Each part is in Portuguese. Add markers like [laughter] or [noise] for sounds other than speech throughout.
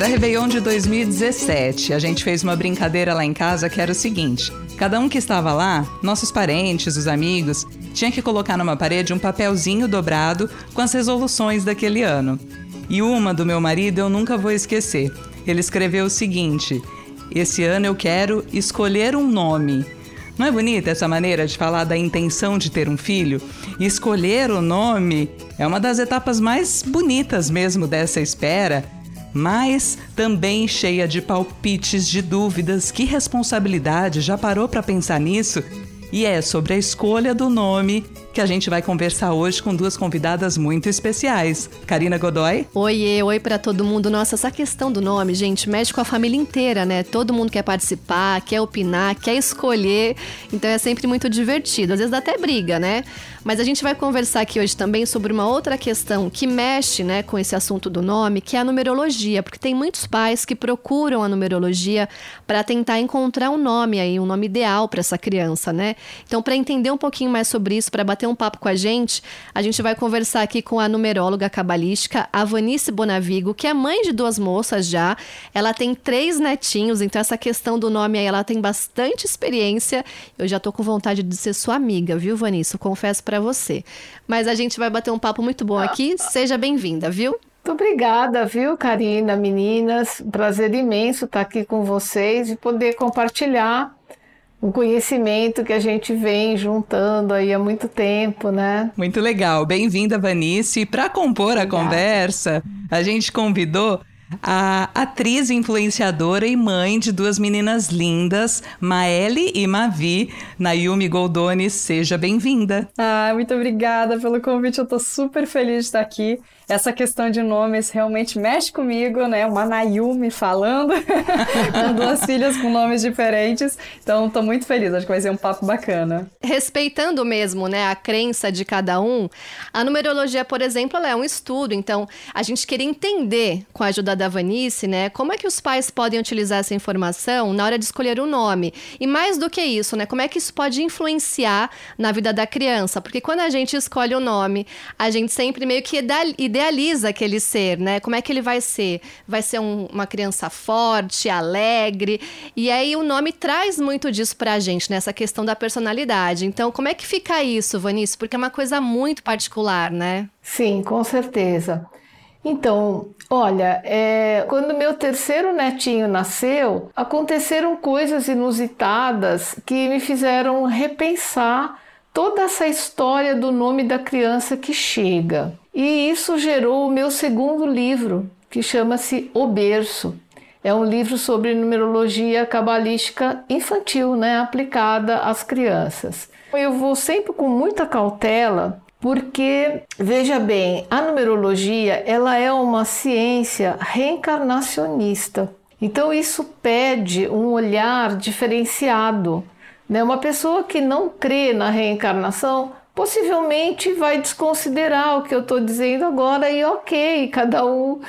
Era Réveillon de 2017. A gente fez uma brincadeira lá em casa que era o seguinte: cada um que estava lá, nossos parentes, os amigos, tinha que colocar numa parede um papelzinho dobrado com as resoluções daquele ano. E uma do meu marido eu nunca vou esquecer. Ele escreveu o seguinte: Esse ano eu quero escolher um nome. Não é bonita essa maneira de falar da intenção de ter um filho? Escolher o nome é uma das etapas mais bonitas mesmo dessa espera, mas também cheia de palpites, de dúvidas. Que responsabilidade? Já parou para pensar nisso? E é sobre a escolha do nome que a gente vai conversar hoje com duas convidadas muito especiais. Karina Godoy. Oiê, oi para todo mundo. Nossa, essa questão do nome, gente, mexe com a família inteira, né? Todo mundo quer participar, quer opinar, quer escolher. Então é sempre muito divertido. Às vezes dá até briga, né? Mas a gente vai conversar aqui hoje também sobre uma outra questão que mexe, né, com esse assunto do nome, que é a numerologia, porque tem muitos pais que procuram a numerologia para tentar encontrar um nome aí, um nome ideal para essa criança, né? Então, para entender um pouquinho mais sobre isso, para bater um papo com a gente, a gente vai conversar aqui com a numeróloga cabalística, a Vanice Bonavigo, que é mãe de duas moças já. Ela tem três netinhos, então essa questão do nome aí, ela tem bastante experiência. Eu já tô com vontade de ser sua amiga, viu, Vanice? Confesso para você. Mas a gente vai bater um papo muito bom aqui. Seja bem-vinda, viu? Muito obrigada, viu, Karina, meninas? Prazer imenso estar aqui com vocês e poder compartilhar um conhecimento que a gente vem juntando aí há muito tempo, né? Muito legal. Bem-vinda, Vanice. Para compor a conversa, a gente convidou a atriz influenciadora e mãe de duas meninas lindas, Maeli e Mavi, Nayumi Goldoni, seja bem-vinda. Ah, muito obrigada pelo convite, eu tô super feliz de estar aqui essa questão de nomes realmente mexe comigo, né? Uma Nayumi falando, [laughs] com duas filhas com nomes diferentes. Então, estou muito feliz, acho que vai ser um papo bacana. Respeitando mesmo, né, a crença de cada um, a numerologia, por exemplo, é um estudo. Então, a gente queria entender, com a ajuda da Vanice, né, como é que os pais podem utilizar essa informação na hora de escolher o um nome. E mais do que isso, né, como é que isso pode influenciar na vida da criança. Porque quando a gente escolhe o nome, a gente sempre meio que idealiza idealiza aquele ser, né? Como é que ele vai ser? Vai ser um, uma criança forte, alegre. E aí o nome traz muito disso pra gente, nessa né? questão da personalidade. Então, como é que fica isso, Vanice? Porque é uma coisa muito particular, né? Sim, com certeza. Então, olha, é, quando meu terceiro netinho nasceu, aconteceram coisas inusitadas que me fizeram repensar toda essa história do nome da criança que chega. E isso gerou o meu segundo livro, que chama-se O Berço. É um livro sobre numerologia cabalística infantil, né, aplicada às crianças. Eu vou sempre com muita cautela, porque veja bem, a numerologia, ela é uma ciência reencarnacionista. Então isso pede um olhar diferenciado né? Uma pessoa que não crê na reencarnação possivelmente vai desconsiderar o que eu estou dizendo agora e ok, cada um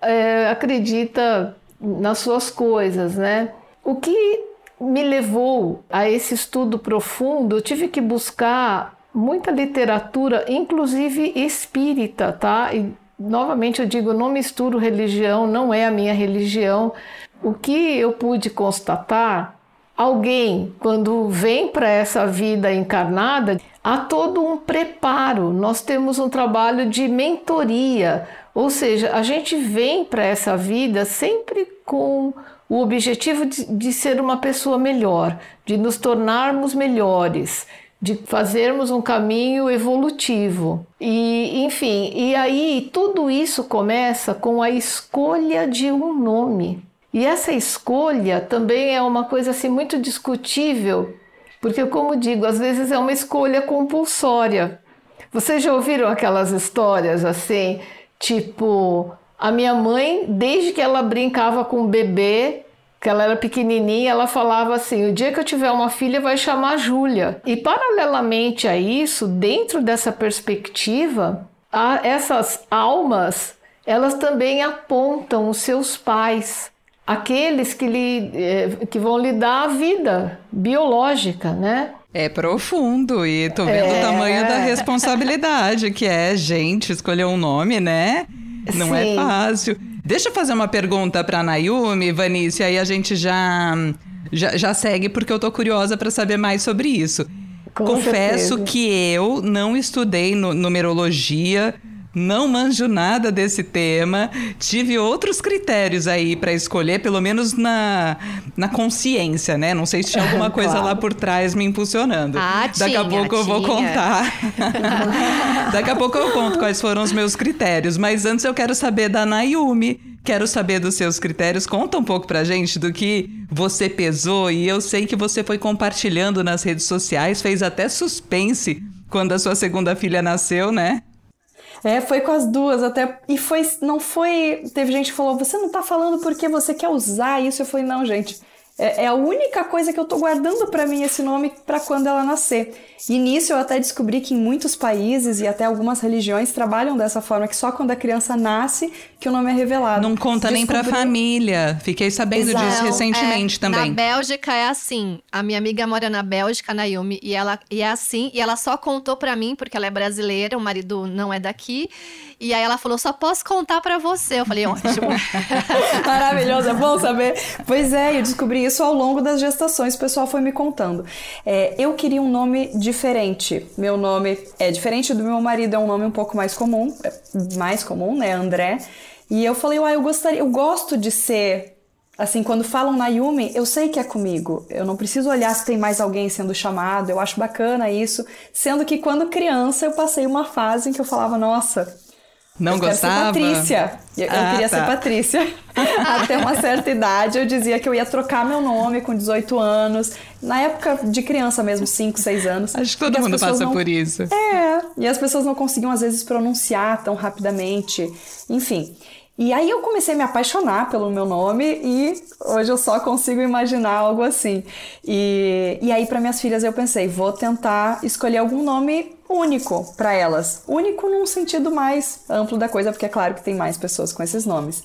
é, acredita nas suas coisas, né? O que me levou a esse estudo profundo, eu tive que buscar muita literatura, inclusive espírita, tá? E novamente eu digo, não misturo religião, não é a minha religião. O que eu pude constatar alguém, quando vem para essa vida encarnada, há todo um preparo. Nós temos um trabalho de mentoria, ou seja, a gente vem para essa vida sempre com o objetivo de, de, ser uma pessoa melhor, de nos tornarmos melhores, de fazermos um caminho evolutivo. E, enfim, e aí tudo isso começa com a escolha de um nome. E essa escolha também é uma coisa assim muito discutível, porque como digo, às vezes é uma escolha compulsória. Vocês já ouviram aquelas histórias assim, tipo, a minha mãe, desde que ela brincava com o bebê, que ela era pequenininha, ela falava assim: "O dia que eu tiver uma filha vai chamar Júlia". E paralelamente a isso, dentro dessa perspectiva, essas almas, elas também apontam os seus pais aqueles que, lhe, eh, que vão lhe dar a vida biológica, né? É profundo e tô vendo é... o tamanho da responsabilidade que é, gente, escolher um nome, né? Não é Sim. é fácil. Deixa eu fazer uma pergunta para Nayumi, Vanice, aí a gente já, já, já segue, porque eu tô curiosa para saber mais sobre isso. Com Confesso certeza. que eu não estudei nu- numerologia, não manjo nada desse tema. Tive outros critérios aí para escolher, pelo menos na, na consciência, né? Não sei se tinha alguma [laughs] coisa Claro. lá por trás me impulsionando. Ah, Daqui a tinha, pouco eu vou tinha. contar. [laughs] Daqui a pouco eu conto quais foram os meus critérios. Mas antes eu quero saber da Nayumi. Quero saber dos seus critérios. Conta um pouco pra gente do que você pesou. E eu sei que você foi compartilhando nas redes sociais, fez até suspense quando a sua segunda filha nasceu, né? É, foi com as duas até. E foi. Não foi. Teve gente que falou: você não tá falando porque você quer usar isso? Eu falei: não, gente. É, é a única coisa que eu tô guardando pra mim esse nome pra quando ela nascer. E nisso eu até descobri que em muitos países e até algumas religiões trabalham dessa forma, que só quando a criança nasce que o nome é revelado. Não conta nem pra Descobri- família. Fiquei sabendo Exato. disso recentemente é, também. Na Bélgica é assim. A minha amiga mora na Bélgica, na Yumi, e ela e é assim. E ela só contou pra mim porque ela é brasileira, o marido não é daqui. E aí ela falou: só posso contar pra você. Eu falei: ótimo. [laughs] Maravilhoso, é bom saber. Pois é, eu descobri isso ao longo das gestações, o pessoal foi me contando. É, eu queria um nome diferente. Meu nome é diferente do meu marido, é um nome um pouco mais comum, é mais comum, né, André. E eu falei, uai, eu gostaria, eu gosto de ser Assim, quando falam na Yumi, eu sei que é comigo. Eu não preciso olhar se tem mais alguém sendo chamado. Eu acho bacana isso. Sendo que quando criança eu passei uma fase em que eu falava, nossa, Não eu gostava? Patrícia. Eu, eu Ah, queria tá. ser Patrícia. [laughs] Até uma certa idade eu dizia que eu ia trocar meu nome com 18 anos. Na época de criança mesmo, 5, 6 anos. Acho que todo mundo passa não- por isso. É, e as pessoas não conseguiam às vezes pronunciar tão rapidamente. Enfim. E aí eu comecei a me apaixonar pelo meu nome e hoje eu só consigo imaginar algo assim. E, e aí para minhas filhas eu pensei, vou tentar escolher algum nome único para elas. Único num sentido mais amplo da coisa, porque é claro que tem mais pessoas com esses nomes.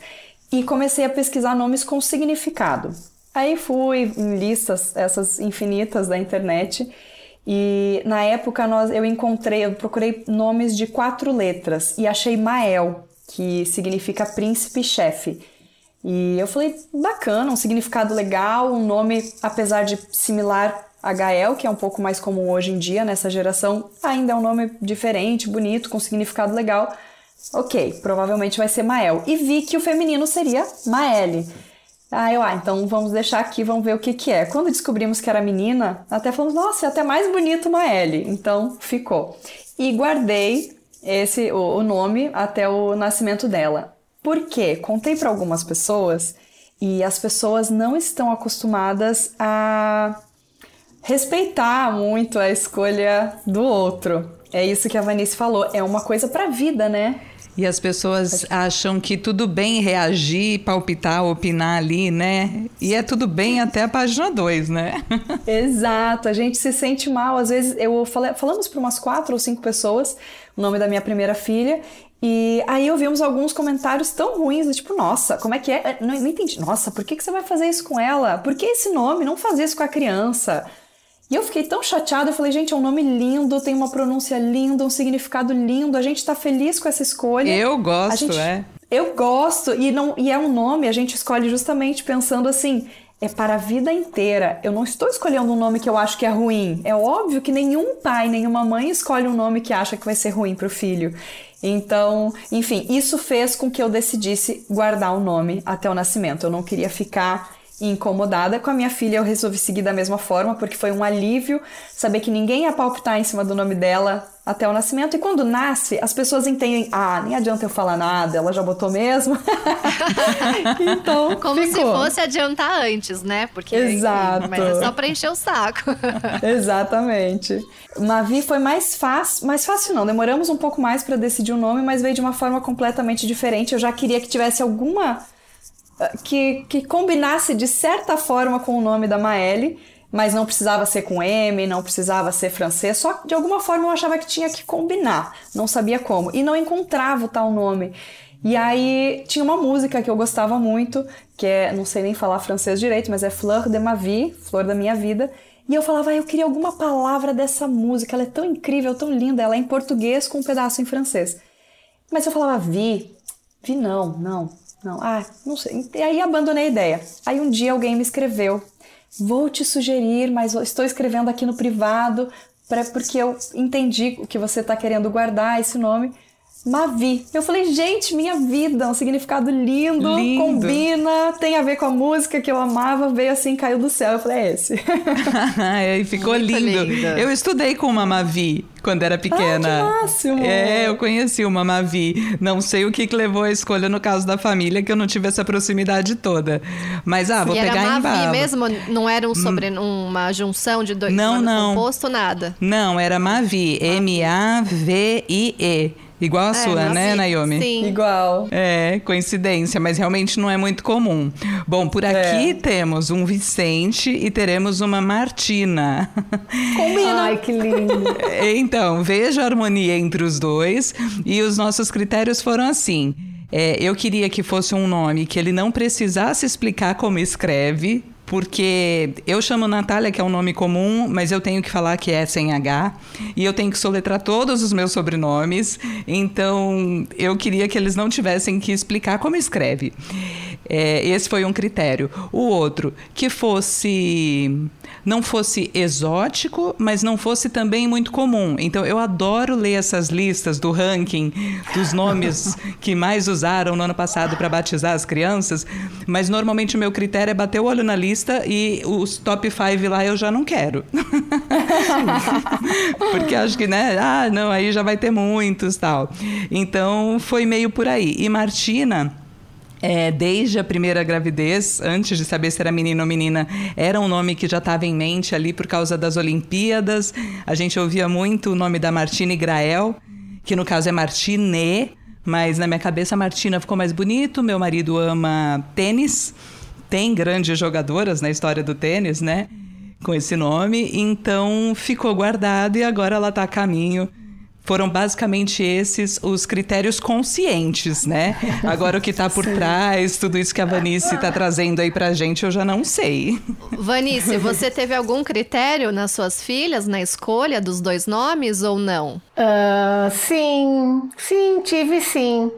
E comecei a pesquisar nomes com significado. Aí fui em listas essas infinitas da internet e na época nós, eu encontrei, eu procurei nomes de quatro letras e achei Mael, que significa príncipe chefe. E eu falei, bacana, um significado legal, um nome, apesar de similar Gael, que é um pouco mais comum hoje em dia nessa geração, ainda é um nome diferente, bonito, com significado legal. Ok, provavelmente vai ser Mael. E vi que o feminino seria Maele. Ah, eu, ah, então vamos deixar aqui, vamos ver o que que é. Quando descobrimos que era menina, até falamos, nossa, é até mais bonito Maele. Então, ficou. E guardei esse o, o nome até o nascimento dela. Por quê? Contei para algumas pessoas e as pessoas não estão acostumadas a respeitar muito a escolha do outro. É isso que a Vanice falou, é uma coisa pra vida, né? E as pessoas acham que tudo bem reagir, palpitar, opinar ali, né? E é tudo bem até a página 2, né? [laughs] Exato, a gente se sente mal. Às vezes, eu falei, falamos para umas quatro ou cinco pessoas o nome da minha primeira filha. E aí ouvimos alguns comentários tão ruins, tipo, nossa, como é que é? Não, não entendi. Nossa, por que, que você vai fazer isso com ela? Por que esse nome? Não fazer isso com a criança. E eu fiquei tão chateada, eu falei, gente, é um nome lindo, tem uma pronúncia linda, um significado lindo, a gente tá feliz com essa escolha. Eu gosto, gente- é. Eu gosto, e, não, e é um nome, a gente escolhe justamente pensando assim, é para a vida inteira. Eu não estou escolhendo um nome que eu acho que é ruim. É óbvio que nenhum pai, nenhuma mãe escolhe um nome que acha que vai ser ruim para o filho. Então, enfim, isso fez com que eu decidisse guardar o nome até o nascimento. Eu não queria ficar incomodada com a minha filha, eu resolvi seguir da mesma forma, porque foi um alívio saber que ninguém ia palpitar em cima do nome dela até o nascimento. E quando nasce, as pessoas entendem: ah, nem adianta eu falar nada, ela já botou mesmo. [laughs] então, Como se ficou. fosse adiantar antes, né? Porque, Exato. Mas é só pra encher o saco. [laughs] Exatamente. Mavi foi mais fácil, mais fácil não, demoramos um pouco mais para decidir o nome, mas veio de uma forma completamente diferente. Eu já queria que tivesse alguma que, que combinasse de certa forma com o nome da Maelle, mas não precisava ser com M, não precisava ser francês, só de alguma forma eu achava que tinha que combinar, não sabia como, e não encontrava o tal nome. E aí tinha uma música que eu gostava muito, que é, não sei nem falar francês direito, mas é Fleur de ma vie, Flor da minha vida. E eu falava, ah, eu queria alguma palavra dessa música, ela é tão incrível, tão linda, ela é em português com um pedaço em francês. Mas eu falava, vi, vi não, não. Não, ah, não sei. E aí abandonei a ideia. Aí um dia alguém me escreveu: Vou te sugerir, mas estou escrevendo aqui no privado, pra, porque eu entendi o que você está querendo guardar esse nome. Mavi. Eu falei, gente, minha vida, um significado lindo, lindo, combina, tem a ver com a música que eu amava, veio assim, caiu do céu. Eu falei, é esse. [laughs] e ficou lindo. Linda. Eu estudei com uma Mavi quando era pequena. Ah, que máximo! É, eu conheci uma Mavi. Não sei o que, que levou a escolha no caso da família, que eu não tive essa proximidade toda. Mas, ah, vou e pegar era Mavi embalo. mesmo? Não era um sobre, hum. uma junção de dois? Não, não. Composto, nada? Não, era Mavi. M-A-V-I-E. Igual a é, sua, né, Naomi? Sim. Igual. É, coincidência, mas realmente não é muito comum. Bom, por aqui é. temos um Vicente e teremos uma Martina. Combina. Ai, que lindo. [laughs] Então, veja a harmonia entre os dois e os nossos critérios foram assim. É, eu queria que fosse um nome que ele não precisasse explicar como escreve, porque eu chamo Natália, que é um nome comum, mas eu tenho que falar que é sem H, e eu tenho que soletrar todos os meus sobrenomes, então eu queria que eles não tivessem que explicar como escreve. É, esse foi um critério. O outro, que fosse não fosse exótico, mas não fosse também muito comum. Então eu adoro ler essas listas do ranking dos nomes [laughs] que mais usaram no ano passado para batizar as crianças, mas normalmente o meu critério é bater o olho na lista e os top 5 lá eu já não quero. [laughs] Porque acho que, né? Ah, não, aí já vai ter muitos tal. Então foi meio por aí. E Martina é, desde a primeira gravidez, antes de saber se era menino ou menina, era um nome que já estava em mente ali por causa das Olimpíadas. A gente ouvia muito o nome da Martina Grael, que no caso é Martine, mas na minha cabeça Martina ficou mais bonito. Meu marido ama tênis, tem grandes jogadoras na história do tênis, né? Com esse nome, então ficou guardado e agora ela está a caminho foram basicamente esses os critérios conscientes, né? Agora o que está por Sim. trás, tudo isso que a Vanice está trazendo aí pra gente, eu já não sei. Vanice, você teve algum critério nas suas filhas na escolha dos dois nomes ou não? Uh, sim, sim, tive sim.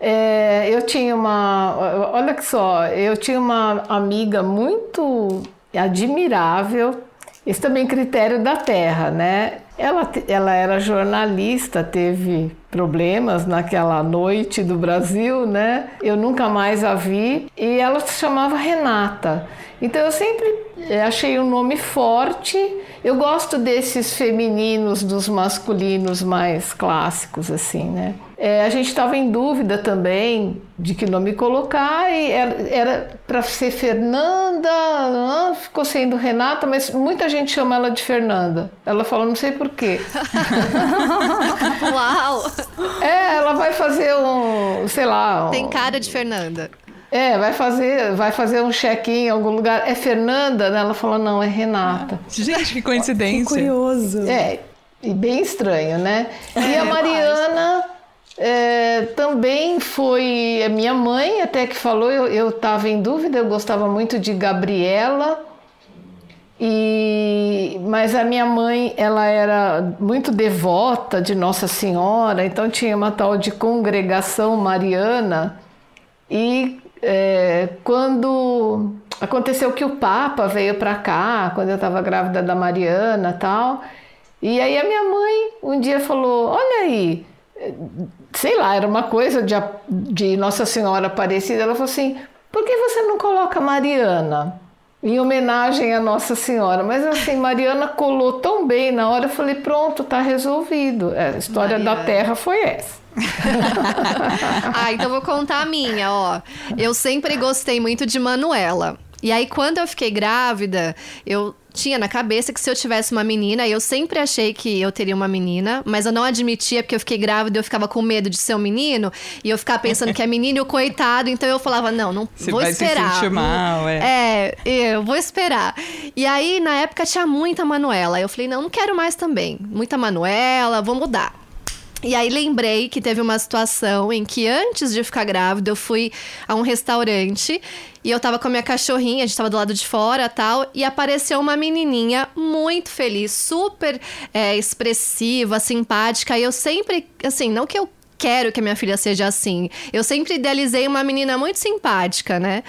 É, eu tinha uma, olha só, eu tinha uma amiga muito admirável, esse também é critério da terra, né? Ela, ela era jornalista, teve problemas naquela noite do Brasil, né? Eu nunca mais a vi e ela se chamava Renata. Então eu sempre eh, achei um nome forte. Eu gosto desses femininos dos masculinos mais clássicos, assim, né? É, a gente estava em dúvida também de que nome colocar e era para ser Fernanda, ficou sendo Renata, mas muita gente chama ela de Fernanda. Ela falou, não sei porquê. [laughs] Uau! É, ela vai fazer um, sei lá. Um... Tem cara de Fernanda. É, vai fazer, vai fazer um check-in em algum lugar. É Fernanda? Ela falou, não, é Renata. Gente, que coincidência. Que curioso. É, e bem estranho, né? E a Mariana é, também foi a minha mãe até que falou, eu estava em dúvida, eu gostava muito de Gabriela. E, mas a minha mãe, ela era muito devota de Nossa Senhora, então tinha uma tal de congregação mariana. E é, quando aconteceu que o Papa veio para cá, quando eu estava grávida da Mariana tal, e aí a minha mãe um dia falou: Olha aí, sei lá, era uma coisa de, de Nossa Senhora Aparecida. Ela falou assim: Por que você não coloca Mariana? Em homenagem a Nossa Senhora, mas assim, Mariana colou tão bem na hora, eu falei: pronto, tá resolvido. É, a história Mariana. da Terra foi essa. [laughs] ah, então vou contar a minha, ó. Eu sempre gostei muito de Manuela. E aí, quando eu fiquei grávida, eu tinha na cabeça que se eu tivesse uma menina, eu sempre achei que eu teria uma menina, mas eu não admitia porque eu fiquei grávida e eu ficava com medo de ser um menino, e eu ficava pensando que é menino e o coitado, então eu falava, não, não Você vou vai esperar. Se sentir mal, é. É, eu vou esperar. E aí, na época, tinha muita Manuela. Eu falei, não, não quero mais também. Muita Manuela, vou mudar. E aí lembrei que teve uma situação em que antes de ficar grávida eu fui a um restaurante e eu tava com a minha cachorrinha, a gente tava do lado de fora tal, e apareceu uma menininha muito feliz, super é, expressiva, simpática. E eu sempre, assim, não que eu quero que a minha filha seja assim. Eu sempre idealizei uma menina muito simpática, né?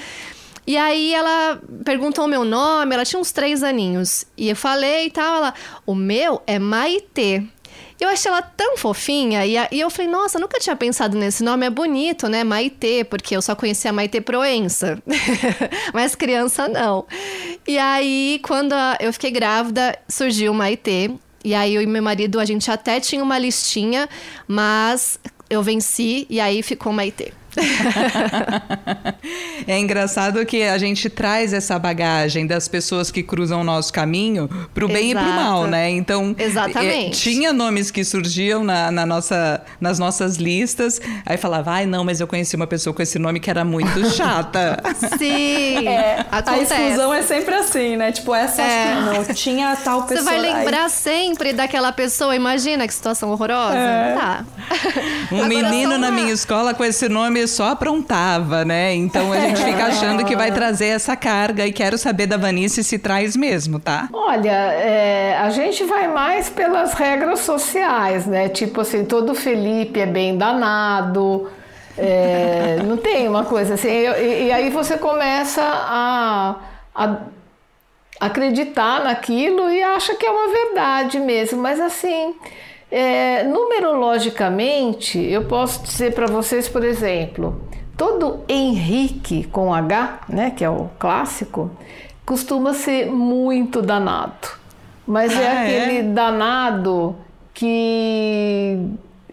E aí ela perguntou o meu nome, ela tinha uns três aninhos. E eu falei e tal, ela, o meu é Maitê. Eu achei ela tão fofinha e, a, e, eu falei, nossa, nunca tinha pensado nesse nome, é bonito, né? Maitê, porque eu só conhecia Maitê Proença, [laughs] mas criança não. E aí, quando eu fiquei grávida, surgiu Maitê. E aí eu e meu marido, a gente até tinha uma listinha, mas eu venci e aí ficou Maitê. [laughs] é engraçado que a gente traz essa bagagem das pessoas que cruzam o nosso caminho pro bem Exato. e pro mal, né? Então, Exatamente. É, tinha nomes que surgiam na, na, nossa, nas nossas listas, aí falava, ai, não, mas eu conheci uma pessoa com esse nome que era muito [laughs] chata. Sim, é, a exclusão é sempre assim, né? Tipo, essa é. não, tinha tal pessoa. Você vai lembrar aí. sempre daquela pessoa, imagina que situação horrorosa. É. Tá. Um Agora menino na minha escola com esse nome só aprontava, né? Então a gente fica [laughs] achando que vai trazer essa carga e quero saber da Vanice se traz mesmo, tá? Olha, é, a gente vai mais pelas regras sociais, né? Tipo assim, todo Felipe é bem danado. É, [laughs] não tem uma coisa assim. E, e aí você começa a, a acreditar naquilo e acha que é uma verdade mesmo, mas assim, é, numerologicamente, eu posso dizer para vocês, por exemplo, todo Henrique com H, né, que é o clássico, costuma ser muito danado. Mas é ah, é aquele é? danado que,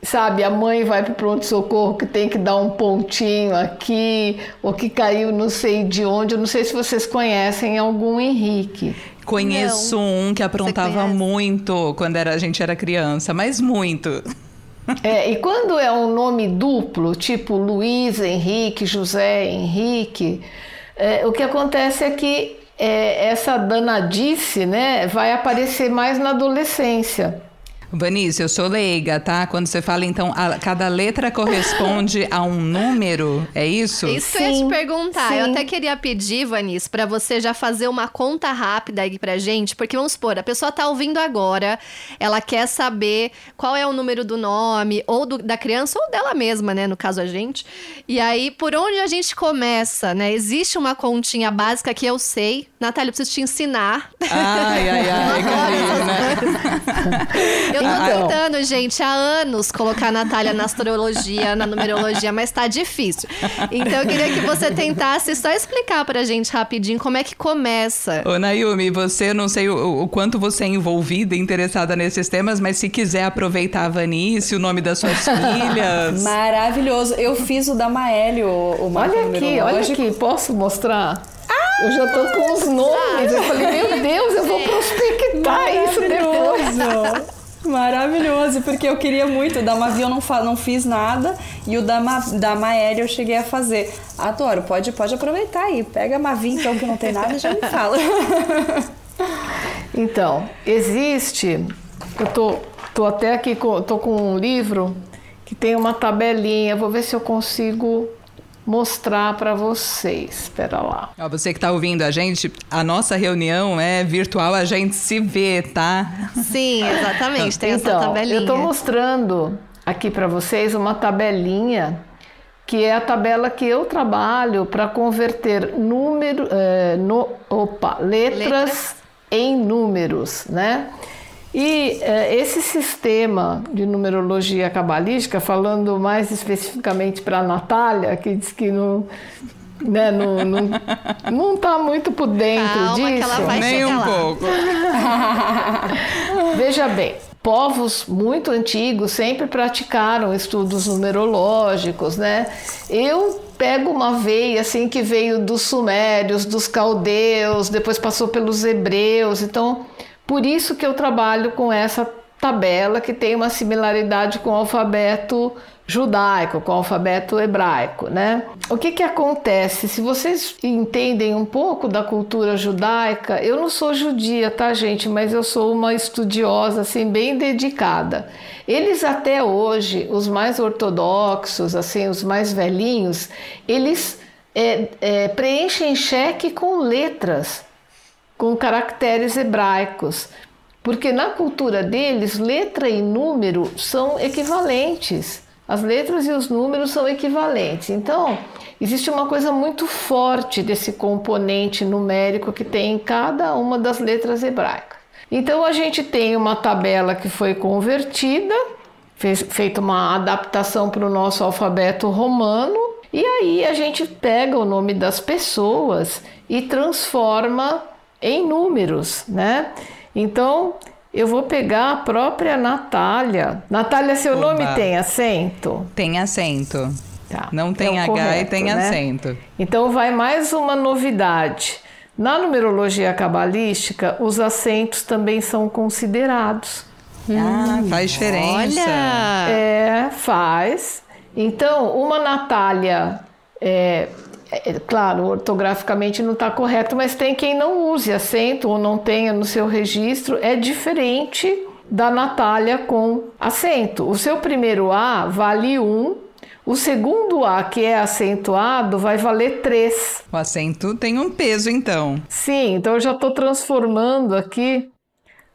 sabe, a mãe vai para o pronto-socorro que tem que dar um pontinho aqui, ou que caiu não sei de onde. Eu não sei se vocês conhecem algum Henrique. Conheço Não. um que aprontava muito quando era, a gente era criança, mas muito. É, e quando é um nome duplo, tipo Luiz Henrique, José Henrique, é, o que acontece é que é, essa danadice né, vai aparecer mais na adolescência. Vanice, eu sou leiga, tá? Quando você fala, então, a, cada letra corresponde a um número, é isso? Isso que eu ia te perguntar. Sim. Eu até queria pedir, Vanice, para você já fazer uma conta rápida aí pra gente, porque vamos supor, a pessoa tá ouvindo agora, ela quer saber qual é o número do nome, ou do, da criança, ou dela mesma, né? No caso, a gente. E aí, por onde a gente começa, né? Existe uma continha básica que eu sei. Natália, eu preciso te ensinar. Ai, ai, ai, [laughs] Karina. [laughs] Eu tô então. tentando, gente, há anos colocar a Natália na astrologia, na numerologia, mas tá difícil. Então eu queria que você tentasse só explicar pra gente rapidinho como é que começa. Ô, Nayumi, você, não sei o, o quanto você é envolvida e interessada nesses temas, mas se quiser aproveitar a Vanice, o nome das suas [laughs] filhas. Maravilhoso. Eu fiz o da Maélio, o Olha aqui, olha aqui, posso mostrar? Eu já tô com os nomes. Eu falei, meu Deus, eu vou prospectar isso depois. [laughs] Maravilhoso, porque eu queria muito. O da Mavi eu não, não fiz nada e o da, Ma, da Maélia eu cheguei a fazer. Adoro, pode, pode aproveitar aí. Pega a Mavi então que não tem nada e já me fala. [laughs] Então, existe. Eu tô, tô até aqui, tô com um livro que tem uma tabelinha. Vou ver se eu consigo mostrar para vocês. Espera lá. Ó, você que está ouvindo a gente, a nossa reunião é virtual, a gente se vê, tá? Sim, exatamente. Tem então, essa tabelinha. Eu estou mostrando aqui para vocês uma tabelinha que é a tabela que eu trabalho para converter número, é, no, opa, letras, letras em números, né? E é, esse sistema de numerologia cabalística, falando mais especificamente para a Natália, que diz que não né, não, não, não tá muito por dentro Calma, disso. Que ela vai Nem um lá. pouco. [laughs] Veja bem, povos muito antigos sempre praticaram estudos numerológicos, né? Eu pego uma veia assim que veio dos sumérios, dos caldeus, depois passou pelos hebreus, então por isso que eu trabalho com essa tabela que tem uma similaridade com o alfabeto judaico, com o alfabeto hebraico, né? O que que acontece? Se vocês entendem um pouco da cultura judaica, eu não sou judia, tá, gente? Mas eu sou uma estudiosa, assim, bem dedicada. Eles até hoje, os mais ortodoxos, assim, os mais velhinhos, eles é, é, preenchem cheque com letras com caracteres hebraicos, porque na cultura deles, letra e número são equivalentes. as letras e os números são equivalentes. Então, existe uma coisa muito forte desse componente numérico que tem em cada uma das letras hebraicas. Então, a gente tem uma tabela que foi convertida, fez, feita uma adaptação para o nosso alfabeto romano, e aí a gente pega o nome das pessoas e transforma em números, né? Então, eu vou pegar a própria Natália. Natália, seu Oba. nome tem acento? Tem acento. Tá. Não tem é H correto, e tem né? acento. Então vai mais uma novidade. Na numerologia cabalística, os acentos também são considerados. Ah, faz diferença. Olha! É, faz. Então, uma Natália é, é, é, claro, ortograficamente não está correto, mas tem quem não use acento ou não tenha no seu registro, é diferente da Natália com acento. O seu primeiro A vale 1, um, o segundo A, que é acentuado, vai valer 3. O acento tem um peso, então. Sim, então eu já estou transformando aqui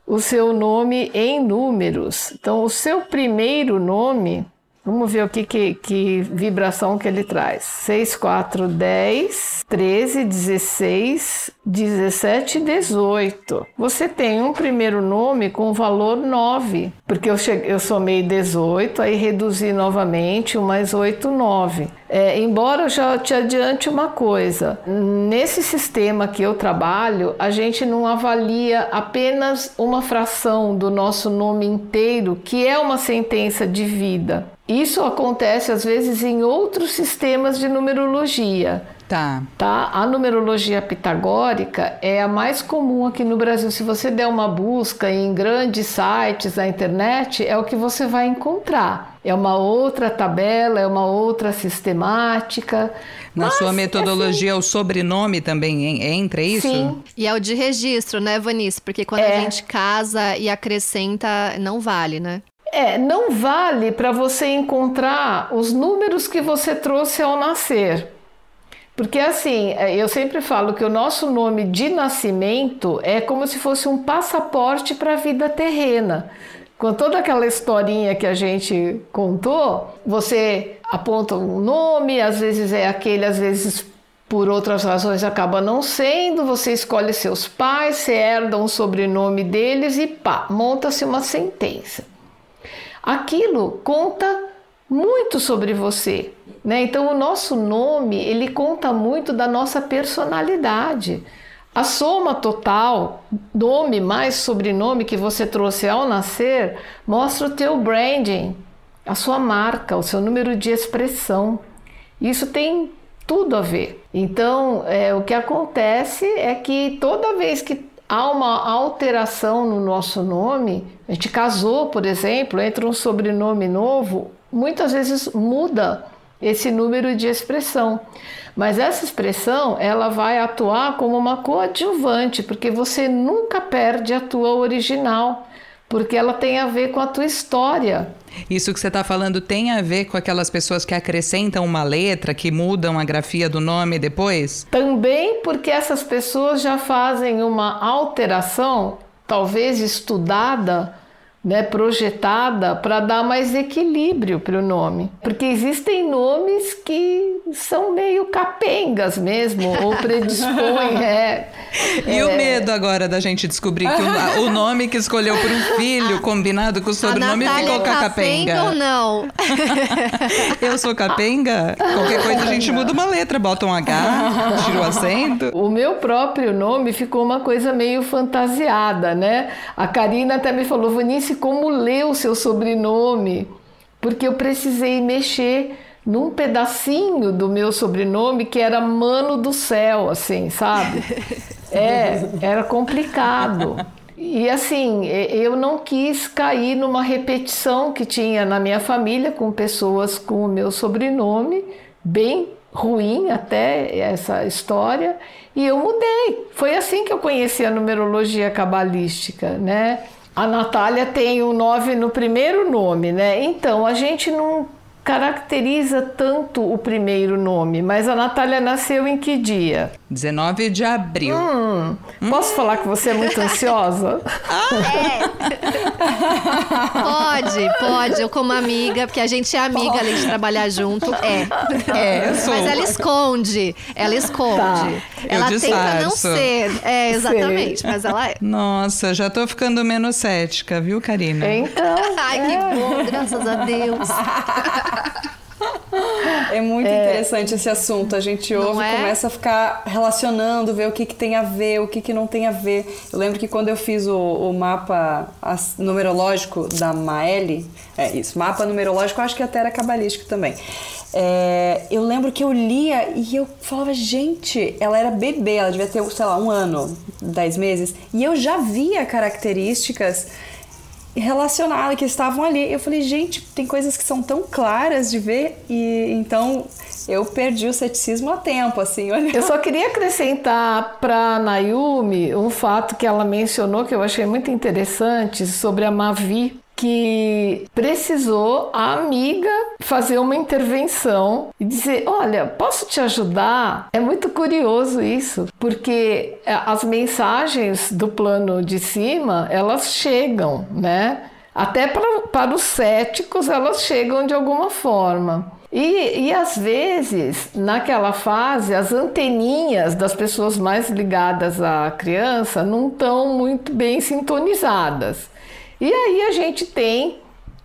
o seu nome em números. Então, o seu primeiro nome Vamos ver o que, que, que, vibração que ele traz. 6, 4, 10, 13, 16, 17 e 18. Você tem um primeiro nome com valor 9, porque eu, cheguei, eu somei 18, aí reduzi novamente, 1 mais 8, 9. É, embora eu já te adiante uma coisa, nesse sistema que eu trabalho, a gente não avalia apenas uma fração do nosso nome inteiro, que é uma sentença de vida. Isso acontece às vezes em outros sistemas de numerologia. Tá. tá. A numerologia pitagórica é a mais comum aqui no Brasil. Se você der uma busca em grandes sites da internet, é o que você vai encontrar. É uma outra tabela, é uma outra sistemática. Na sua metodologia, assim, o sobrenome também entra, é isso? Sim. E é o de registro, né, Vanice? Porque quando é. a gente casa e acrescenta, não vale, né? É, não vale para você encontrar os números que você trouxe ao nascer. Porque assim, é, eu sempre falo que o nosso nome de nascimento é como se fosse um passaporte para a vida terrena. Com toda aquela historinha que a gente contou, você aponta um nome, às vezes é aquele, às vezes por outras razões acaba não sendo, você escolhe seus pais, você herda um sobrenome deles e pá, monta-se uma sentença. Aquilo conta muito sobre você. Né? Então, o nosso nome ele conta muito da nossa personalidade. A soma total, nome mais sobrenome que você trouxe ao nascer, mostra o teu branding, a sua marca, o seu número de expressão. Isso tem tudo a ver. Então, é, o que acontece é que toda vez que há uma alteração no nosso nome, a gente casou, por exemplo, entra um sobrenome novo, muitas vezes muda esse número de expressão. Mas essa expressão, ela vai atuar como uma coadjuvante, porque você nunca perde a tua original, porque ela tem a ver com a tua história. Isso que você está falando tem a ver com aquelas pessoas que acrescentam uma letra, que mudam a grafia do nome depois? Também porque essas pessoas já fazem uma alteração, talvez estudada, né, projetada para dar mais equilíbrio para o nome. Porque existem nomes que são meio capengas mesmo, ou [laughs] predispõem. é, e é... o medo agora da gente descobrir que o, [laughs] o nome que escolheu para um filho, combinado com o sobrenome, ficou com a capenga? ou não? [laughs] Eu sou capenga? Qualquer coisa a gente muda uma letra, bota um H, tira o acento. O meu próprio nome ficou uma coisa meio fantasiada, né? A Karina até me falou, Como ler o seu sobrenome, porque eu precisei mexer num pedacinho do meu sobrenome que era Mano do Céu, assim, sabe? [laughs] É, era complicado. E assim, eu não quis cair numa repetição que tinha na minha família com pessoas com o meu sobrenome, bem ruim até essa história, e eu mudei. Foi assim que eu conheci a numerologia cabalística, né? A Natália tem o 9 no primeiro nome, né? Então, a gente não caracteriza tanto o primeiro nome, mas a Natália nasceu em que dia? 19 de abril. Hum, posso falar que você é muito ansiosa? [laughs] Pode, pode. Eu como amiga, porque a gente é amiga além de trabalhar junto. É. É, eu sou. Mas ela esconde. Ela esconde. Tá. Ela Eu tenta não ser. É, exatamente. Mas ela é. Nossa, já tô ficando menos cética, viu, Karina? Então, [laughs] Ai, que bom, graças a Deus. [laughs] É muito interessante esse assunto. A gente ouve, é? começa a ficar relacionando, ver o que, que tem a ver, o que, que não tem a ver. Eu lembro que quando eu fiz o, o mapa numerológico da Maeli, é isso, mapa numerológico, eu acho que até era cabalístico também. É, eu lembro que eu lia e eu falava, gente, ela era bebê, ela devia ter, sei lá, um ano, dez meses, e eu já via características relacionadas que estavam ali. Eu falei, gente, tem coisas que são tão claras de ver e então eu perdi o ceticismo a tempo, assim, olha. eu só queria acrescentar para Nayumi um fato que ela mencionou que eu achei muito interessante sobre a Mavi, que precisou a amiga fazer uma intervenção e dizer: Olha, posso te ajudar? É muito curioso isso, porque eh, as mensagens do plano de cima elas chegam, né? Até para, para os céticos elas chegam de alguma forma. E, e às vezes, naquela fase, as anteninhas das pessoas mais ligadas à criança não estão muito bem sintonizadas. E aí a gente tem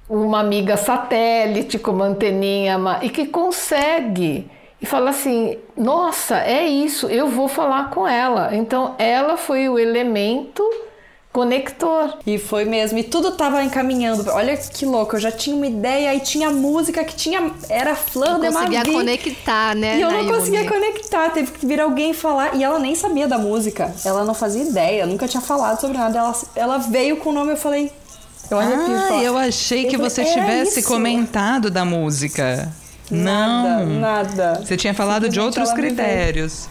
uma amiga satélite com uma anteninha e que consegue e fala assim: nossa, é isso, eu vou falar com ela. Então ela foi o elemento conector. E foi mesmo, e tudo tava encaminhando. Olha que louco, eu já tinha uma ideia, aí tinha música que tinha. Era Flor de conseguia Mavi. conectar, né? E eu não conseguia conectar, teve que vir alguém falar. E ela nem sabia da música, ela não fazia ideia, nunca tinha falado sobre nada. Ela, ela veio com o nome, eu falei. Eu arrepio de Ah, falar. eu achei que Eu você "Era tivesse isso?" comentado da música. Nada, Não. nada. Você tinha falado de outros critérios.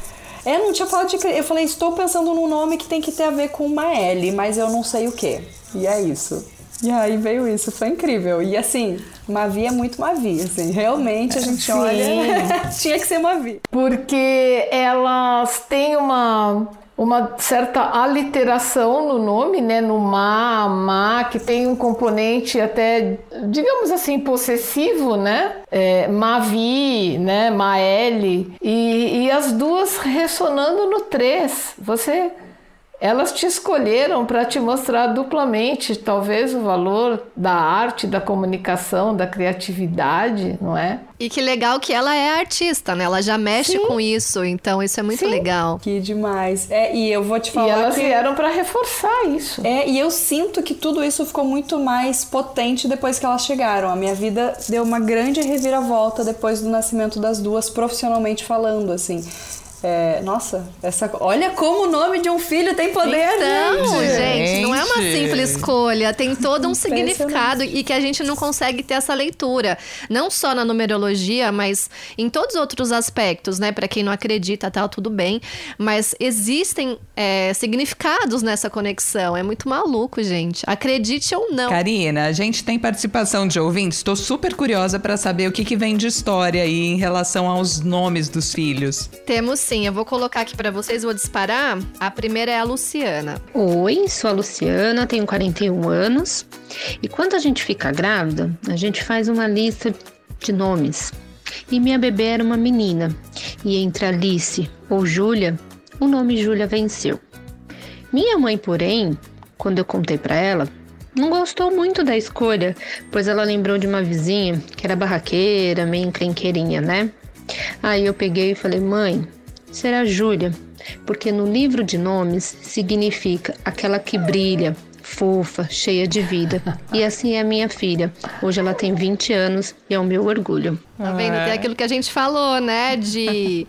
É, não tinha falado de. Eu falei, estou pensando num nome que tem que ter a ver com uma L, mas eu não sei o que. E é isso. E aí veio isso, foi incrível. E assim, Mavi é muito Mavi, assim. Realmente a gente Sim. olha. [laughs] Tinha que ser Mavi. porque elas têm uma, uma certa aliteração no nome, né? No ma, ma, que tem um componente até, digamos assim, possessivo, né? É, Mavi, né? Maeli, e, e as duas ressonando no 3. Você. Elas te escolheram para te mostrar duplamente, talvez, o valor da arte, da comunicação, da criatividade, não é? E que legal que ela é artista, né? Ela já mexe com isso, então isso é muito Sim. legal. Que demais. É, e eu vou te E falar elas que. vieram para reforçar isso. É, e eu sinto que tudo isso ficou muito mais potente depois que elas chegaram. A minha vida deu uma grande reviravolta depois do nascimento das duas, profissionalmente falando, assim. É, nossa, essa, olha como o nome de um filho tem poder, Então, gente. gente, não é uma simples escolha, tem todo um significado e que a gente não consegue ter essa leitura, não só na numerologia, mas em todos os outros aspectos, né? Para quem não acredita, tal, tudo bem, mas existem é, significados nessa conexão, é muito maluco, gente. Acredite ou não. Karina, a gente tem participação de ouvintes. Estou super curiosa para saber o que, que vem de história aí em relação aos nomes dos filhos. Temos sim, eu vou colocar aqui para vocês, vou disparar. A primeira é a Luciana. Oi, sou a Luciana, tenho 41 anos. E quando a gente fica grávida, a gente faz uma lista de nomes. E minha bebê era uma menina. E entre Alice ou Júlia, o nome Júlia venceu. Minha mãe, porém, quando eu contei para ela, não gostou muito da escolha, pois ela lembrou de uma vizinha que era barraqueira, meio encrenqueirinha, né? Aí eu peguei e falei: "Mãe, será Júlia, porque no livro de nomes significa aquela que brilha, fofa, cheia de vida. E assim é a minha filha. Hoje ela tem 20 anos e é o meu orgulho. Tá vendo? Tem aquilo que a gente falou, né? De.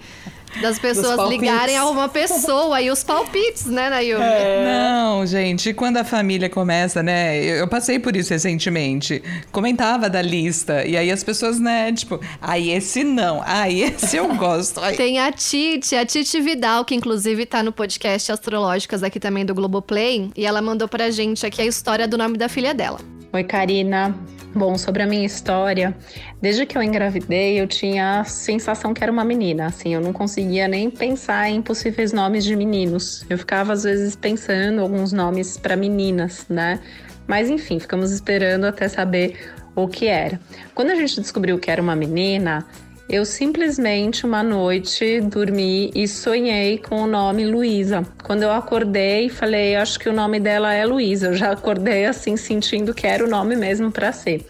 Das pessoas ligarem a uma pessoa e os palpites, né, Nayumi? Não, gente, quando a família começa, né? Eu, eu passei por isso recentemente. Comentava da lista. E aí as pessoas, né, tipo, ai, esse não, ai, esse eu gosto. Ai. Tem a Titi, a Titi Vidal, que inclusive tá no podcast Astrológicas aqui também do Globoplay. E ela mandou pra gente aqui a história do nome da filha dela. Oi, Karina. Bom, sobre a minha história, desde que eu engravidei, eu tinha a sensação que era uma menina. Assim, eu não conseguia nem pensar em possíveis nomes de meninos. Eu ficava às vezes pensando alguns nomes para meninas, né? Mas enfim, ficamos esperando até saber o que era. Quando a gente descobriu que era uma menina, eu simplesmente uma noite dormi e sonhei com o nome Luísa. Quando eu acordei, falei, acho que o nome dela é Luísa. Eu já acordei assim sentindo que era o nome mesmo para ser.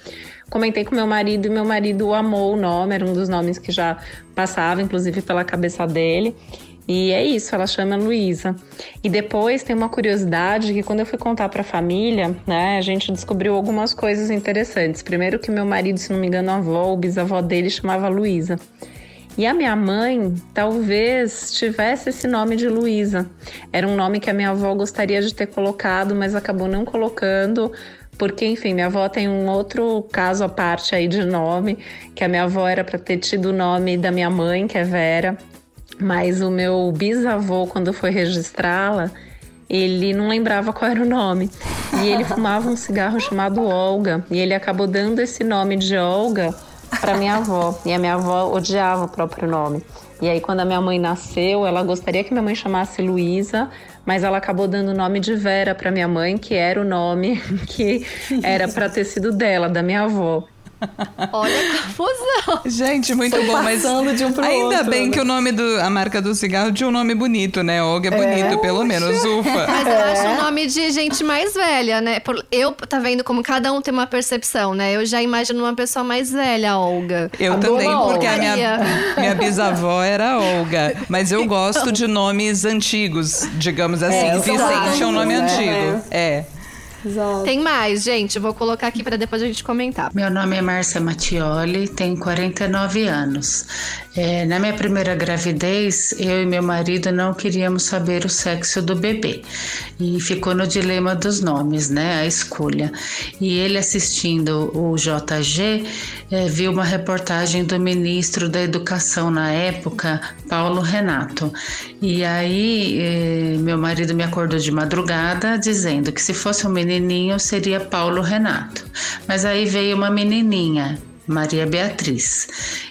Comentei com meu marido e meu marido amou o nome, era um dos nomes que já passava inclusive pela cabeça dele. E é isso, ela chama Luísa. E depois tem uma curiosidade que quando eu fui contar para a família, né, a gente descobriu algumas coisas interessantes. Primeiro que meu marido, se não me engano, a avó ou bisavó dele chamava Luísa. E a minha mãe talvez tivesse esse nome de Luísa. Era um nome que a minha avó gostaria de ter colocado, mas acabou não colocando, porque, enfim, minha avó tem um outro caso à parte aí de nome, que a minha avó era para ter tido o nome da minha mãe, que é Vera, mas o meu bisavô, quando foi registrá-la, ele não lembrava qual era o nome. E ele [laughs] fumava um cigarro chamado Olga. E ele acabou dando esse nome de Olga para minha avó. E a minha avó odiava o próprio nome. E aí, quando a minha mãe nasceu, ela gostaria que minha mãe chamasse Luísa, mas ela acabou dando o nome de Vera para minha mãe, que era o nome [laughs] que era para ter sido dela, da minha avó. Olha a confusão. Gente, muito Foi bom, mas um pro ainda outro, bem né? que o nome do a marca do cigarro tinha um nome bonito, né? Olga é bonito, pelo menos, ufa. Mas eu acho um nome de gente mais velha, né? Por- Eu, tá vendo como cada um tem uma percepção, né? Eu já imagino uma pessoa mais velha, Olga. Eu A também, porque a Olga. minha, minha bisavó era Olga. Mas eu gosto de nomes antigos, digamos assim. É, Vicente é um nome antigo. É. Exato. Tem mais, gente. Vou colocar aqui pra depois a gente comentar. Meu nome é Márcia Mattioli, tenho 49 anos. É, na minha primeira gravidez, eu e meu marido não queríamos saber o sexo do bebê. E ficou no dilema dos nomes, né? A escolha. E ele assistindo o JG, é, viu uma reportagem do ministro da Educação na época, Paulo Renato. E aí, eh, meu marido me acordou de madrugada dizendo que se fosse um menininho seria Paulo Renato. Mas aí veio uma menininha, Maria Beatriz.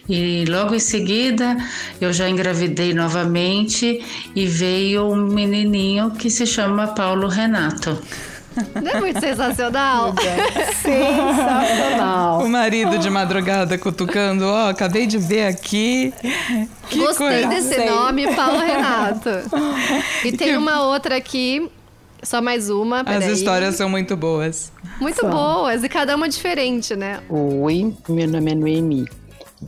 E logo em seguida eu já engravidei novamente e veio um menininho que se chama Paulo Renato. Não é muito sensacional? Sensacional. O marido de madrugada cutucando, ó, acabei de ver aqui. Que Gostei coisa. desse Sei. nome, Paulo Renato. E tem Que- uma outra aqui, só mais uma. As histórias são muito boas. Muito São. boas, e cada uma diferente, né? Oi, meu nome é Noemi,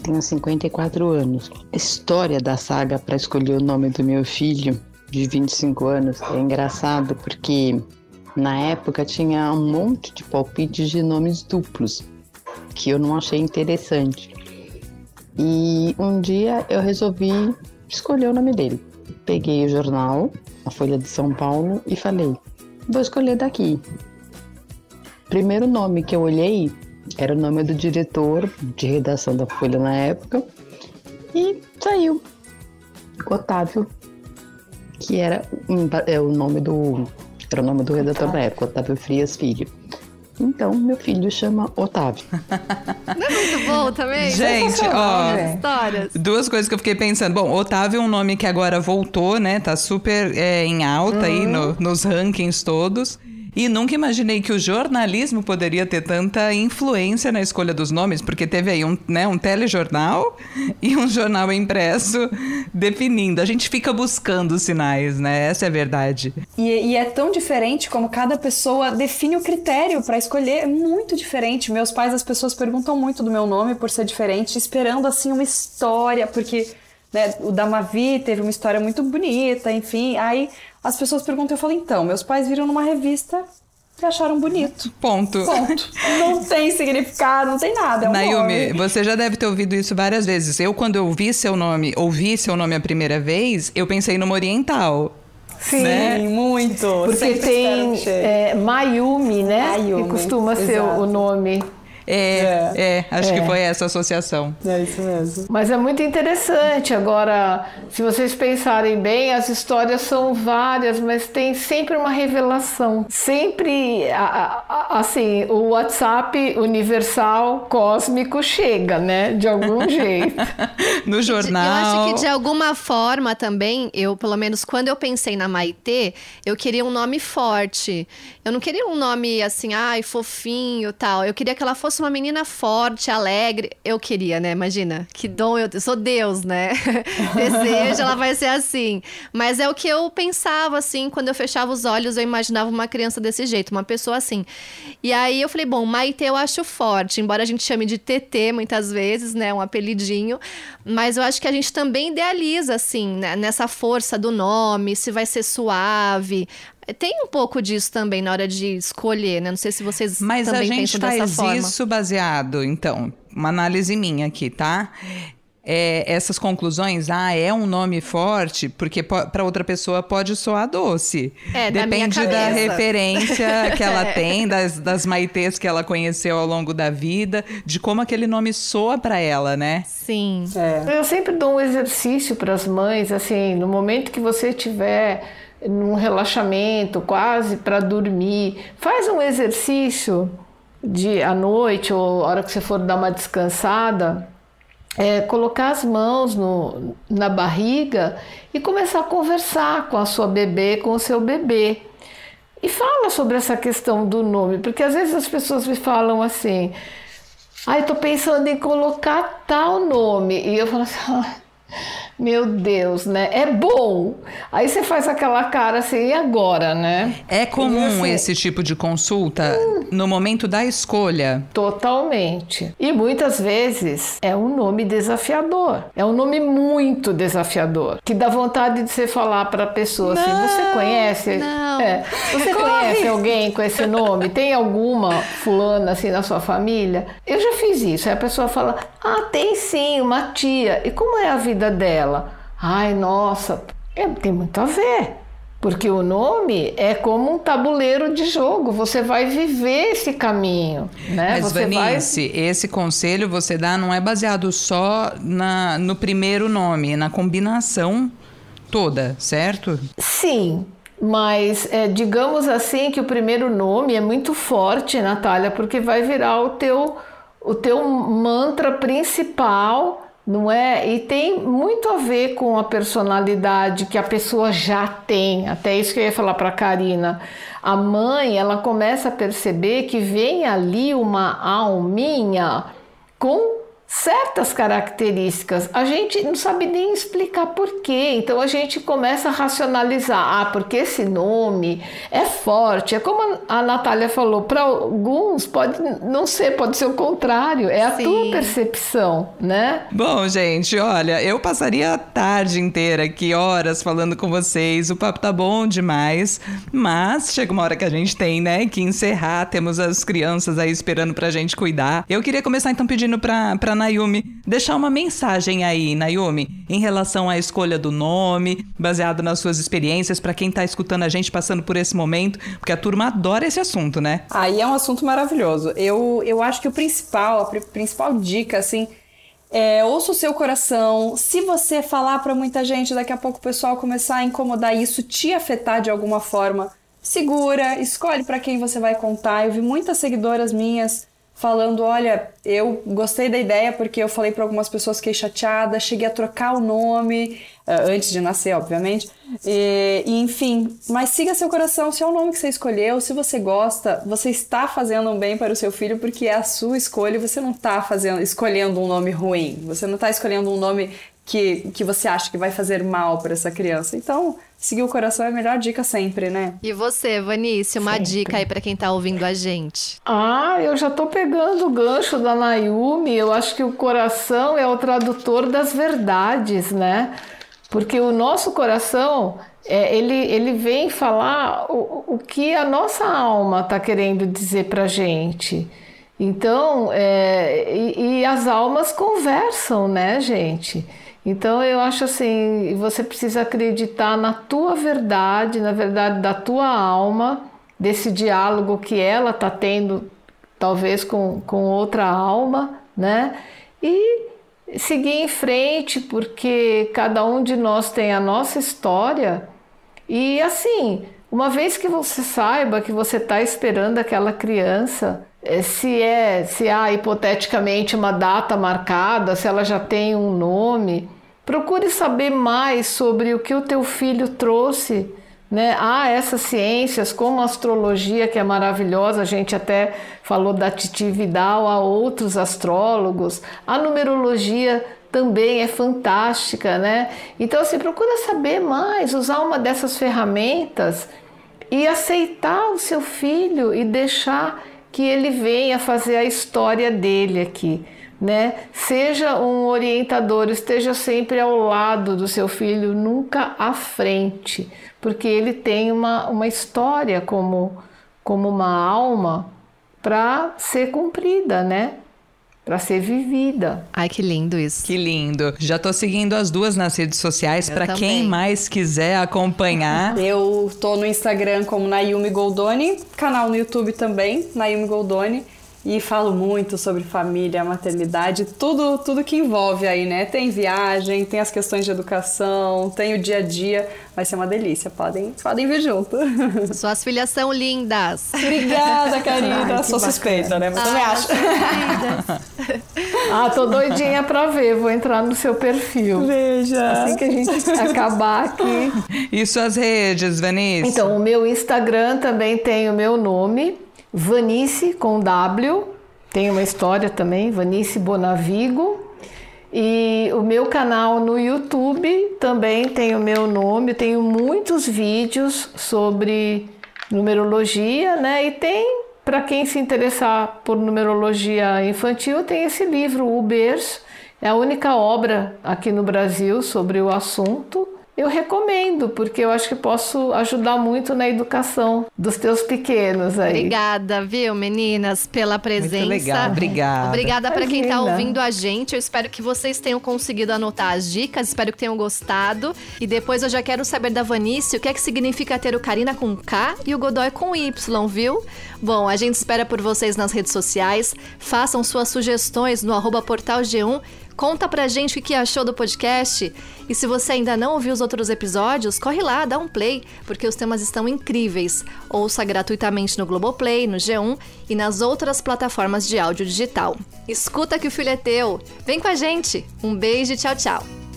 tenho 54 anos. A história da saga para escolher o nome do meu filho, de 25 anos, é engraçado porque na época tinha um monte de palpites de nomes duplos, que eu não achei interessante. E um dia eu resolvi escolher o nome dele. Peguei o jornal, a Folha de São Paulo, e falei: vou escolher daqui. Primeiro nome que eu olhei era o nome do diretor de redação da Folha na época e saiu Otávio, que era é o nome do era o nome do redator da época, Otávio Frias Filho. Então, meu filho chama Otávio. [laughs] Não é muito bom também? Gente, ó. As histórias. Duas coisas que eu fiquei pensando. Bom, Otávio é um nome que agora voltou, né? Tá super é, em alta aí no- nos rankings todos. E nunca imaginei que o jornalismo poderia ter tanta influência na escolha dos nomes, porque teve aí um, né, um telejornal [laughs] e um jornal impresso definindo. A gente fica buscando sinais, né? Essa é a verdade. E, e é tão diferente como cada pessoa define o critério pra escolher. É muito diferente. Meus pais, as pessoas perguntam muito do meu nome por ser diferente, esperando assim uma história, porque né, o Damavi teve uma história muito bonita, enfim. Aí as pessoas perguntam, eu falo, então, meus pais viram numa revista e acharam bonito. Ponto. Ponto. não tem significado, não tem nada. É um Naomi, nome. você já deve ter ouvido isso várias vezes. Eu, quando eu vi seu nome, ouvi seu nome a primeira vez, eu pensei numa oriental. Sim. né? muito. Porque Sempre tem é, Mayumi, né? Mayumi, que costuma ser exato. o nome. É, é, é acho é. que foi essa associação. É isso mesmo. Mas é muito interessante. Agora, se vocês pensarem bem, as histórias são várias, mas tem sempre uma revelação. Sempre, assim, o WhatsApp universal cósmico chega, né? De algum [laughs] jeito. no jornal. Eu acho que de alguma forma também, eu, pelo menos quando eu pensei na Maitê, eu queria um nome forte. Eu não queria um nome assim, ai, fofinho tal. Eu queria que ela fosse uma menina forte, alegre. Eu queria, né? Imagina, que dom eu, eu sou Deus, né? [laughs] Desejo, ela vai ser assim. Mas é o que eu pensava, assim, quando eu fechava os olhos, eu imaginava uma criança desse jeito, uma pessoa assim. E aí eu falei, bom, Maite eu acho forte, embora a gente chame de TT muitas vezes, né? Um apelidinho. Mas eu acho que a gente também idealiza, assim, né? nessa força do nome, se vai ser suave. Tem um pouco disso também na hora de escolher, né? Não sei se vocês Mas também a gente faz isso baseado, então, uma análise minha aqui, tá? É, essas conclusões, ah, é um nome forte, porque para outra pessoa pode soar doce. É, Depende da referência que ela é. [laughs] tem, das, das maitês que ela conheceu ao longo da vida, de como aquele nome soa para ela, né? Sim. É. Eu sempre dou um exercício para as mães, assim, no momento que você tiver num relaxamento, quase para dormir, faz um exercício de à noite ou hora que você for dar uma descansada, é, colocar as mãos no, na barriga e começar a conversar com a sua bebê, com o seu bebê. E fala sobre essa questão do nome, porque às vezes as pessoas me falam assim: "Ai, ah, tô pensando em colocar tal nome". E eu falo assim: [laughs] ah, meu Deus, né? É bom. Aí você faz aquela cara assim, e agora, né? É comum assim, esse tipo de consulta hum, no momento da escolha? Totalmente. E muitas vezes é um nome desafiador. É um nome muito desafiador. Que dá vontade de você falar para a pessoa assim: não, você conhece? Não. É, você Corre. conhece alguém com esse nome? Tem alguma fulana assim na sua família? Eu já fiz isso. Aí a pessoa fala: Ah, tem sim, uma tia. E como é a vida dela? dela. Ai, nossa, é, tem muito a ver. Porque o nome é como um tabuleiro de jogo, você vai viver esse caminho, né? Mas você Vanice, vai... esse conselho você dá não é baseado só na, no primeiro nome, é na combinação toda, certo? Sim, mas é, digamos assim que o primeiro nome é muito forte, Natália, porque vai virar o teu, o teu mantra principal não é? E tem muito a ver com a personalidade que a pessoa já tem. Até isso que eu ia falar para a Karina. A mãe, ela começa a perceber que vem ali uma alminha com certas características, a gente não sabe nem explicar por quê. Então a gente começa a racionalizar, ah, porque esse nome é forte. É como a Natália falou, para alguns pode não ser, pode ser o contrário, é a Sim. tua percepção, né? Bom, gente, olha, eu passaria a tarde inteira aqui, horas falando com vocês. O papo tá bom demais, mas chega uma hora que a gente tem, né, que encerrar. Temos as crianças aí esperando pra gente cuidar. Eu queria começar então pedindo pra, pra Nayumi deixar uma mensagem aí, Nayumi, em relação à escolha do nome, baseado nas suas experiências, para quem tá escutando a gente passando por esse momento, porque a turma adora esse assunto, né? Aí é um assunto maravilhoso. Eu, eu acho que o principal, a principal dica, assim, é, ouça o seu coração. Se você falar para muita gente, daqui a pouco o pessoal começar a incomodar isso, te afetar de alguma forma, segura, escolhe para quem você vai contar. Eu vi muitas seguidoras minhas falando: olha, eu gostei da ideia porque eu falei para algumas pessoas que fiquei chateada, cheguei a trocar o nome, uh, antes de nascer, obviamente. E, enfim, mas siga seu coração, se é o nome que você escolheu, se você gosta, você está fazendo um bem para o seu filho porque é a sua escolha você não está fazendo, escolhendo um nome ruim, você não está escolhendo um nome que, que você acha que vai fazer mal para essa criança. Então, seguir o coração é a melhor dica sempre, né? E você, Vanice, uma sempre. dica aí para quem tá ouvindo a gente. Ah, eu já tô pegando o gancho da Nayumi. Eu acho que o coração é o tradutor das verdades, né? Porque o nosso coração, é, ele, ele vem falar o, o que a nossa alma está querendo dizer para gente. Então, é, e, e as almas conversam, né, gente? Então eu acho assim, você precisa acreditar na tua verdade, na verdade da tua alma, desse diálogo que ela está tendo talvez com, com outra alma, né? E seguir em frente, porque cada um de nós tem a nossa história. E assim, uma vez que você saiba que você está esperando aquela criança, se é, se há hipoteticamente uma data marcada, se ela já tem um nome, procure saber mais sobre o que o teu filho trouxe né? Há essas ciências, como a astrologia, que é maravilhosa, a gente até falou da Titi Vidal, há outros astrólogos, a numerologia também é fantástica, né? Então, assim, procura saber mais, usar uma dessas ferramentas e aceitar o seu filho e deixar que ele venha fazer a história dele aqui né? Seja um orientador, esteja sempre ao lado do seu filho, nunca à frente, porque ele tem uma, uma história como, como uma alma para ser cumprida, né? Para ser vivida. Ai, que lindo isso. Que lindo. Já tô seguindo as duas nas redes sociais para quem mais quiser acompanhar. [laughs] Eu tô no Instagram como Nayumi Goldoni, canal no YouTube também, Nayumi Goldoni e falo muito sobre família, maternidade, tudo, tudo que envolve aí, né? Tem viagem, tem as questões de educação, tem o dia a dia. Vai ser uma delícia, podem, podem vir junto. [laughs] Suas filhas são lindas. Obrigada, querida. Ai, Sou suspeita, né? Mas também acho. [laughs] ah, tô doidinha pra ver. Vou entrar no seu perfil. Veja. Assim que a gente acabar aqui. E suas redes, Vanice? Então, o meu Instagram também tem o meu nome Vanice com W, tem uma história também, Vanice Bonavigo. E o meu canal no YouTube também tem o meu nome, tenho muitos vídeos sobre numerologia, né? E tem, para quem se interessar por numerologia infantil, tem esse livro, Ubers, é a única obra aqui no Brasil sobre o assunto eu recomendo, porque eu acho que posso ajudar muito na educação dos teus pequenos aí. Obrigada, viu, meninas, pela presença. Muito legal, obrigada. Obrigada para quem está ouvindo a gente. Eu espero que vocês tenham conseguido anotar as dicas, espero que tenham gostado. E depois eu já quero saber da Vanice o que é que significa ter o Karina com K e o Godoy com Y, viu? Bom, a gente espera por vocês nas redes sociais. Façam suas sugestões no arroba portal G1 Conta pra gente o que achou do podcast. E se você ainda não ouviu os outros episódios, corre lá, dá um play, porque os temas estão incríveis. Ouça gratuitamente no Globoplay, no G1 e nas outras plataformas de áudio digital. Escuta que o filho é teu. Vem com a gente. Um beijo e tchau, tchau.